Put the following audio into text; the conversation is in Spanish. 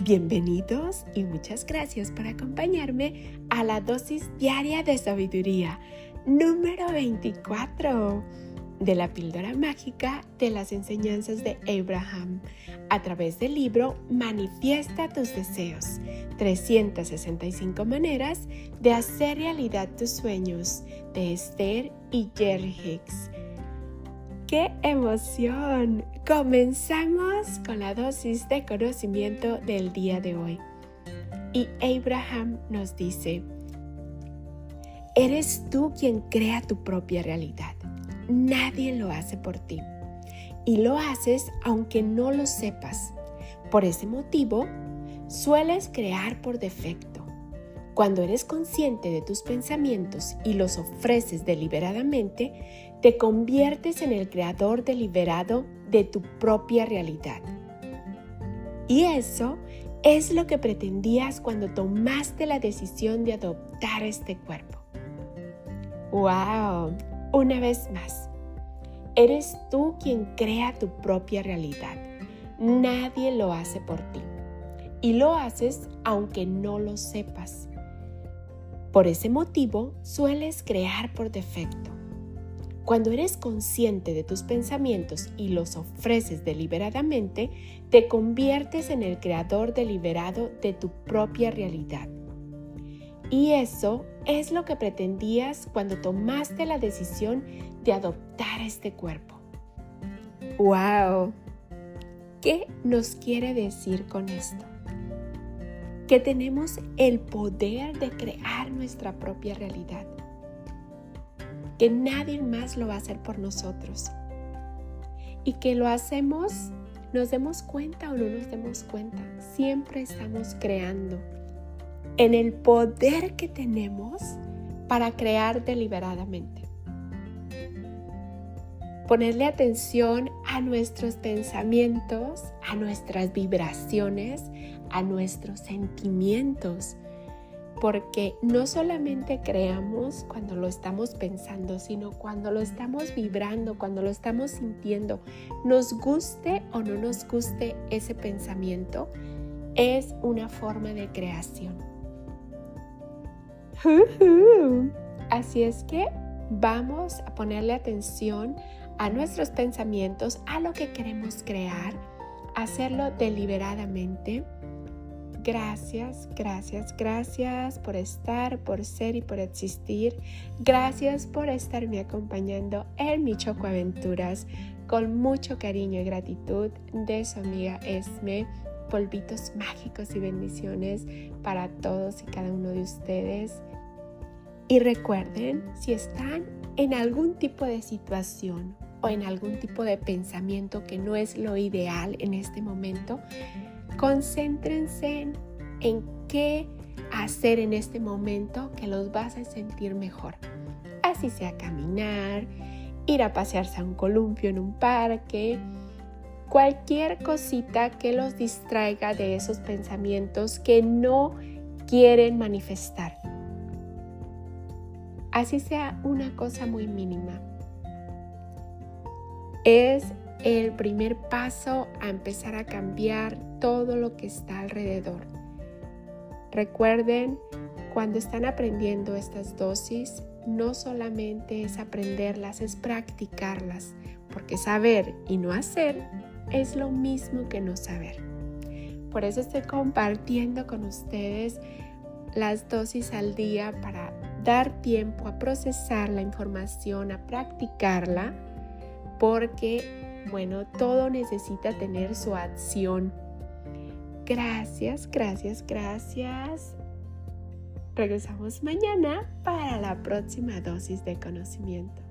Bienvenidos y muchas gracias por acompañarme a la dosis diaria de sabiduría número 24 de la píldora mágica de las enseñanzas de Abraham a través del libro Manifiesta tus deseos, 365 maneras de hacer realidad tus sueños de Esther y Jerry Hicks. ¡Qué emoción! Comenzamos con la dosis de conocimiento del día de hoy. Y Abraham nos dice, eres tú quien crea tu propia realidad. Nadie lo hace por ti. Y lo haces aunque no lo sepas. Por ese motivo, sueles crear por defecto cuando eres consciente de tus pensamientos y los ofreces deliberadamente, te conviertes en el creador deliberado de tu propia realidad. Y eso es lo que pretendías cuando tomaste la decisión de adoptar este cuerpo. ¡Wow! Una vez más, eres tú quien crea tu propia realidad. Nadie lo hace por ti. Y lo haces aunque no lo sepas. Por ese motivo, sueles crear por defecto. Cuando eres consciente de tus pensamientos y los ofreces deliberadamente, te conviertes en el creador deliberado de tu propia realidad. Y eso es lo que pretendías cuando tomaste la decisión de adoptar este cuerpo. ¡Wow! ¿Qué nos quiere decir con esto? que tenemos el poder de crear nuestra propia realidad, que nadie más lo va a hacer por nosotros y que lo hacemos, nos demos cuenta o no nos demos cuenta, siempre estamos creando en el poder que tenemos para crear deliberadamente. Ponerle atención a nuestros pensamientos, a nuestras vibraciones, a nuestros sentimientos, porque no solamente creamos cuando lo estamos pensando, sino cuando lo estamos vibrando, cuando lo estamos sintiendo, nos guste o no nos guste ese pensamiento, es una forma de creación. Así es que vamos a ponerle atención a nuestros pensamientos, a lo que queremos crear, hacerlo deliberadamente Gracias, gracias, gracias por estar, por ser y por existir. Gracias por estarme acompañando en mi Choco Aventuras con mucho cariño y gratitud de su amiga Esme. Polvitos mágicos y bendiciones para todos y cada uno de ustedes. Y recuerden, si están en algún tipo de situación o en algún tipo de pensamiento que no es lo ideal en este momento, concéntrense en qué hacer en este momento que los vas a sentir mejor. Así sea caminar, ir a pasearse a un columpio en un parque, cualquier cosita que los distraiga de esos pensamientos que no quieren manifestar. Así sea una cosa muy mínima. Es el primer paso a empezar a cambiar todo lo que está alrededor. Recuerden, cuando están aprendiendo estas dosis, no solamente es aprenderlas, es practicarlas, porque saber y no hacer es lo mismo que no saber. Por eso estoy compartiendo con ustedes las dosis al día para dar tiempo a procesar la información, a practicarla, porque bueno, todo necesita tener su acción. Gracias, gracias, gracias. Regresamos mañana para la próxima dosis de conocimiento.